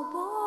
Oh boy.